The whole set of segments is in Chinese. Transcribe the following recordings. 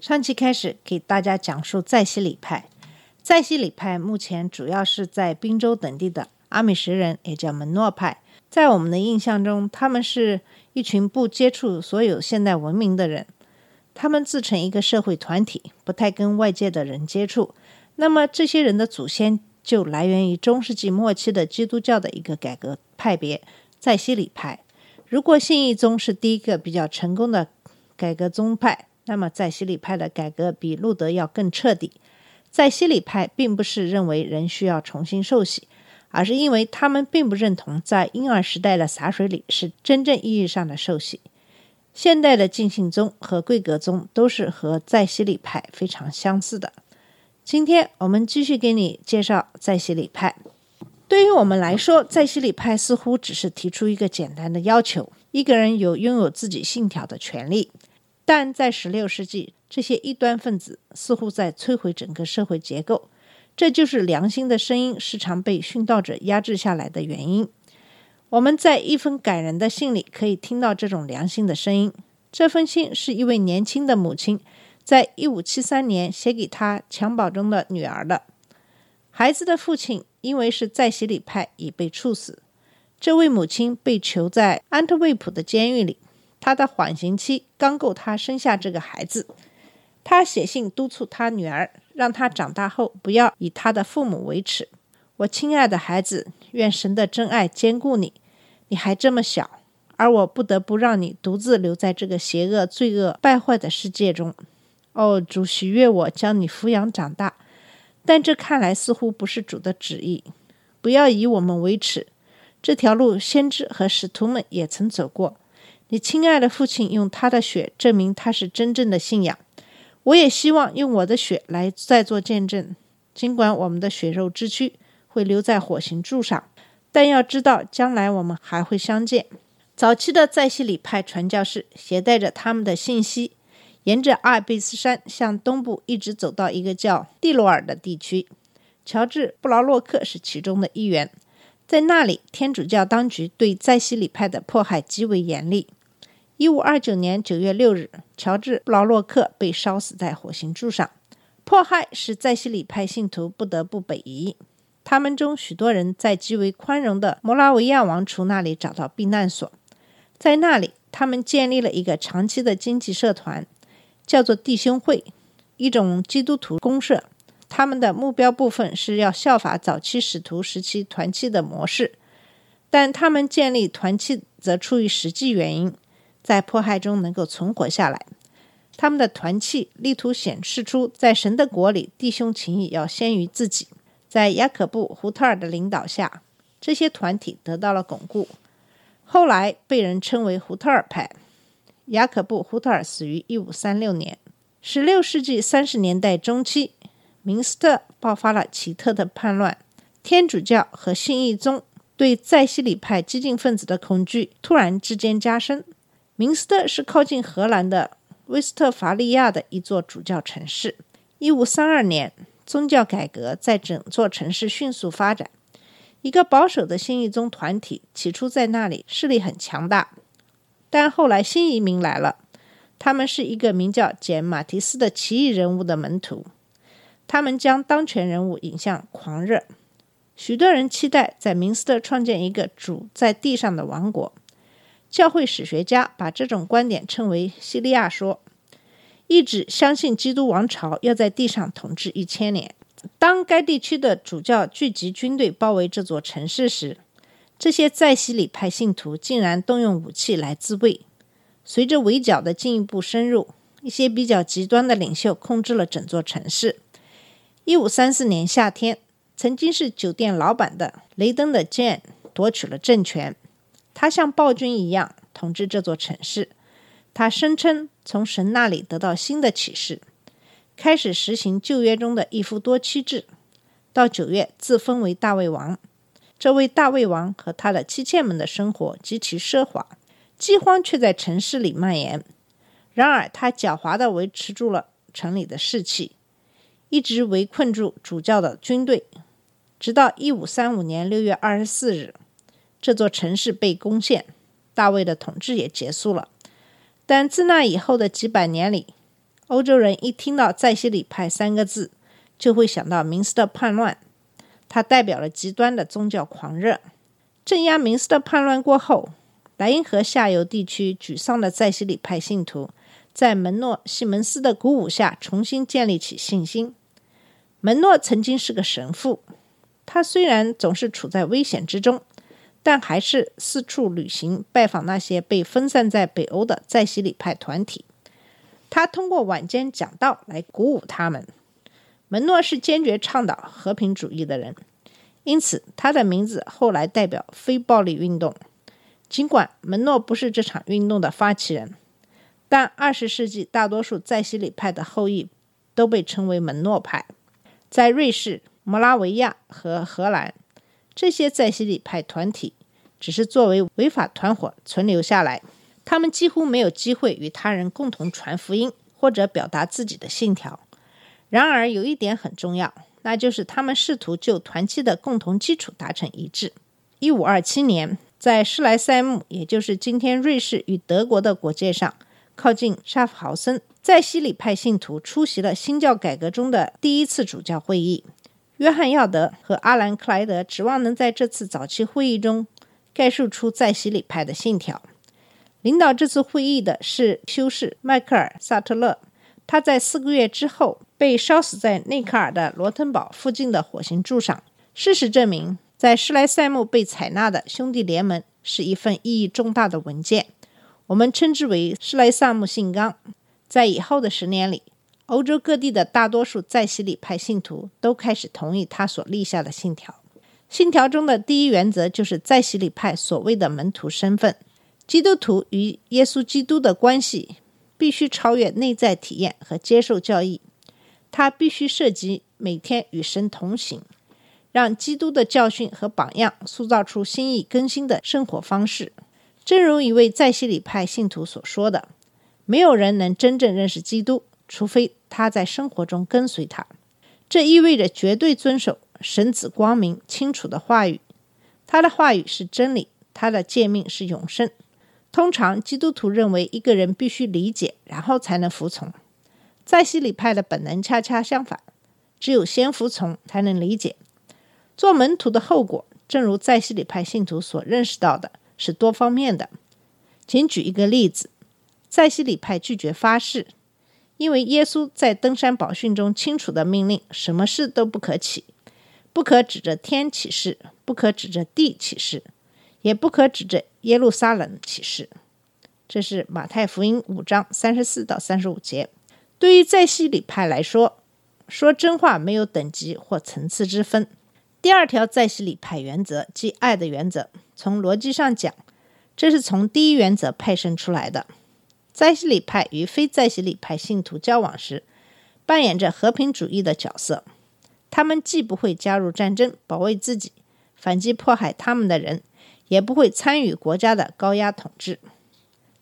上期开始给大家讲述在西里派。在西里派目前主要是在宾州等地的阿米什人，也叫门诺派。在我们的印象中，他们是一群不接触所有现代文明的人。他们自成一个社会团体，不太跟外界的人接触。那么，这些人的祖先就来源于中世纪末期的基督教的一个改革派别——在西里派。如果信义宗是第一个比较成功的改革宗派，那么在西里派的改革比路德要更彻底。在西里派并不是认为人需要重新受洗，而是因为他们并不认同在婴儿时代的洒水礼是真正意义上的受洗。现代的浸信宗和贵格宗都是和在西里派非常相似的。今天我们继续给你介绍在西里派。对于我们来说，在西里派似乎只是提出一个简单的要求：一个人有拥有自己信条的权利。但在16世纪，这些异端分子似乎在摧毁整个社会结构，这就是良心的声音时常被殉道者压制下来的原因。我们在一封感人的信里可以听到这种良心的声音。这封信是一位年轻的母亲在1573年写给她襁褓中的女儿的。孩子的父亲因为是在洗礼派，已被处死。这位母亲被囚在安特卫普的监狱里。他的缓刑期刚够他生下这个孩子。他写信督促他女儿，让她长大后不要以他的父母为耻。我亲爱的孩子，愿神的真爱兼顾你。你还这么小，而我不得不让你独自留在这个邪恶、罪恶、败坏的世界中。哦，主许悦我将你抚养长大，但这看来似乎不是主的旨意。不要以我们为耻，这条路先知和使徒们也曾走过。你亲爱的父亲用他的血证明他是真正的信仰，我也希望用我的血来再做见证。尽管我们的血肉之躯会留在火刑柱上，但要知道将来我们还会相见。早期的在西里派传教士携带着他们的信息，沿着阿尔卑斯山向东部一直走到一个叫蒂罗尔的地区。乔治·布劳洛克是其中的一员，在那里，天主教当局对在西里派的迫害极为严厉。一五二九年九月六日，乔治·布劳洛克被烧死在火星柱上。迫害使在西里派信徒不得不北移，他们中许多人在极为宽容的摩拉维亚王储那里找到避难所。在那里，他们建立了一个长期的经济社团，叫做弟兄会，一种基督徒公社。他们的目标部分是要效法早期使徒时期团契的模式，但他们建立团契则出于实际原因。在迫害中能够存活下来，他们的团契力图显示出，在神的国里，弟兄情谊要先于自己。在雅可布·胡特尔的领导下，这些团体得到了巩固，后来被人称为胡特尔派。雅可布·胡特尔死于1536年。16世纪30年代中期，明斯特爆发了奇特的叛乱，天主教和信义宗对在西里派激进分子的恐惧突然之间加深。明斯特是靠近荷兰的威斯特伐利亚的一座主教城市。一五三二年，宗教改革在整座城市迅速发展。一个保守的新义宗团体起初在那里势力很强大，但后来新移民来了，他们是一个名叫简·马提斯的奇异人物的门徒。他们将当权人物引向狂热。许多人期待在明斯特创建一个主在地上的王国。教会史学家把这种观点称为“西利亚说”，意指相信基督王朝要在地上统治一千年。当该地区的主教聚集军队包围这座城市时，这些在西里派信徒竟然动用武器来自卫。随着围剿的进一步深入，一些比较极端的领袖控制了整座城市。一五三四年夏天，曾经是酒店老板的雷登的 Jane 夺取了政权。他像暴君一样统治这座城市。他声称从神那里得到新的启示，开始实行旧约中的一夫多妻制。到九月，自封为大卫王。这位大卫王和他的妻妾们的生活极其奢华，饥荒却在城市里蔓延。然而，他狡猾地维持住了城里的士气，一直围困住主教的军队，直到一五三五年六月二十四日，这座城市被攻陷，大卫的统治也结束了。但自那以后的几百年里，欧洲人一听到在西里派三个字，就会想到明斯特叛乱。它代表了极端的宗教狂热。镇压明斯特叛乱过后，莱茵河下游地区沮丧的在西里派信徒，在门诺西门斯的鼓舞下，重新建立起信心。门诺曾经是个神父，他虽然总是处在危险之中。但还是四处旅行，拜访那些被分散在北欧的在西里派团体。他通过晚间讲道来鼓舞他们。门诺是坚决倡导和平主义的人，因此他的名字后来代表非暴力运动。尽管门诺不是这场运动的发起人，但二十世纪大多数在西里派的后裔都被称为门诺派。在瑞士、摩拉维亚和荷兰。这些在西里派团体只是作为违法团伙存留下来，他们几乎没有机会与他人共同传福音或者表达自己的信条。然而，有一点很重要，那就是他们试图就团契的共同基础达成一致。一五二七年，在施莱塞姆，也就是今天瑞士与德国的国界上，靠近沙夫豪森，在西里派信徒出席了新教改革中的第一次主教会议。约翰·耀德和阿兰·克莱德指望能在这次早期会议中概述出在西里派的信条。领导这次会议的是修士迈克尔·萨特勒，他在四个月之后被烧死在内克尔的罗滕堡附近的火星柱上。事实证明，在施莱塞姆被采纳的兄弟联盟是一份意义重大的文件，我们称之为施莱萨姆信纲。在以后的十年里。欧洲各地的大多数在西里派信徒都开始同意他所立下的信条。信条中的第一原则就是在西里派所谓的门徒身份：基督徒与耶稣基督的关系必须超越内在体验和接受教义，它必须涉及每天与神同行，让基督的教训和榜样塑造出心意更新的生活方式。正如一位在西里派信徒所说的：“没有人能真正认识基督。”除非他在生活中跟随他，这意味着绝对遵守神子光明清楚的话语。他的话语是真理，他的诫命是永生。通常基督徒认为一个人必须理解，然后才能服从。在西里派的本能恰恰相反，只有先服从才能理解。做门徒的后果，正如在西里派信徒所认识到的，是多方面的。请举一个例子：在西里派拒绝发誓。因为耶稣在登山宝训中清楚的命令，什么事都不可起，不可指着天起誓，不可指着地起誓，也不可指着耶路撒冷起誓。这是马太福音五章三十四到三十五节。对于在西里派来说，说真话没有等级或层次之分。第二条在西里派原则即爱的原则，从逻辑上讲，这是从第一原则派生出来的。在西里派与非在西里派信徒交往时，扮演着和平主义的角色。他们既不会加入战争保卫自己，反击迫害他们的人，也不会参与国家的高压统治。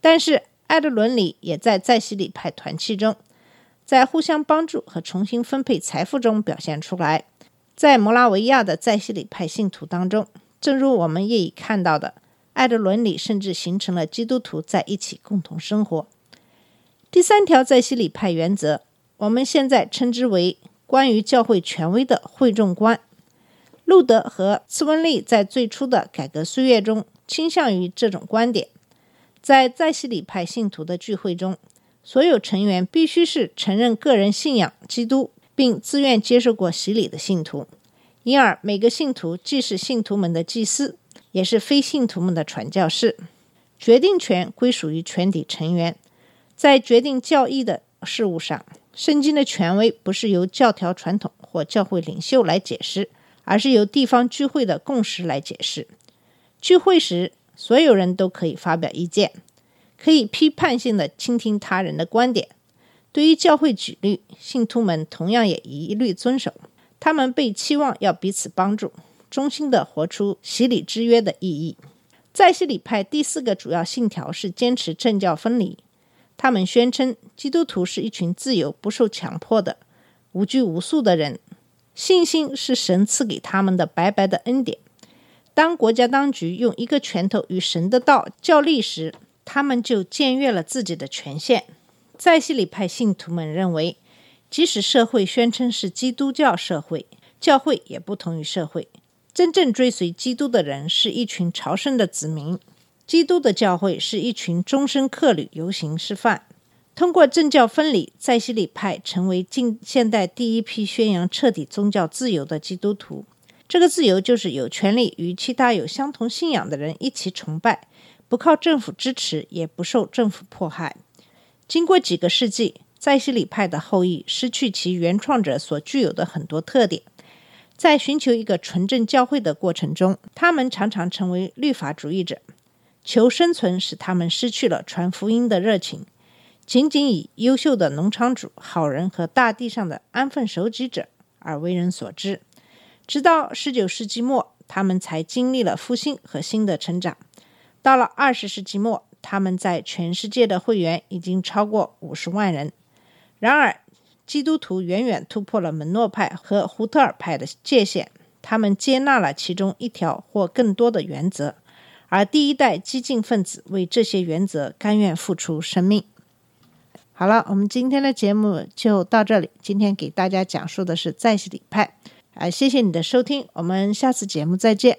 但是，爱的伦理也在在西里派团契中，在互相帮助和重新分配财富中表现出来。在摩拉维亚的在西里派信徒当中，正如我们业已看到的。爱的伦理甚至形成了基督徒在一起共同生活。第三条在西里派原则，我们现在称之为关于教会权威的会众观。路德和茨文利在最初的改革岁月中倾向于这种观点。在在西里派信徒的聚会中，所有成员必须是承认个人信仰基督并自愿接受过洗礼的信徒，因而每个信徒既是信徒们的祭司。也是非信徒们的传教士，决定权归属于全体成员。在决定教义的事物上，圣经的权威不是由教条传统或教会领袖来解释，而是由地方聚会的共识来解释。聚会时，所有人都可以发表意见，可以批判性的倾听他人的观点。对于教会纪律，信徒们同样也一律遵守。他们被期望要彼此帮助，衷心地活出洗礼之约的意义。在洗礼派第四个主要信条是坚持政教分离。他们宣称，基督徒是一群自由、不受强迫的、无拘无束的人。信心是神赐给他们的白白的恩典。当国家当局用一个拳头与神的道较力时，他们就僭越了自己的权限。在西里派信徒们认为，即使社会宣称是基督教社会，教会也不同于社会。真正追随基督的人是一群朝圣的子民，基督的教会是一群终身客旅游行示范。通过政教分离，在西里派成为近现代第一批宣扬彻底宗教自由的基督徒。这个自由就是有权利与其他有相同信仰的人一起崇拜，不靠政府支持，也不受政府迫害。经过几个世纪，在西里派的后裔失去其原创者所具有的很多特点，在寻求一个纯正教会的过程中，他们常常成为律法主义者。求生存使他们失去了传福音的热情。仅仅以优秀的农场主、好人和大地上的安分守己者而为人所知。直到十九世纪末，他们才经历了复兴和新的成长。到了二十世纪末，他们在全世界的会员已经超过五十万人。然而，基督徒远远突破了门诺派和胡特尔派的界限，他们接纳了其中一条或更多的原则，而第一代激进分子为这些原则甘愿付出生命。好了，我们今天的节目就到这里。今天给大家讲述的是在西礼派，啊，谢谢你的收听，我们下次节目再见。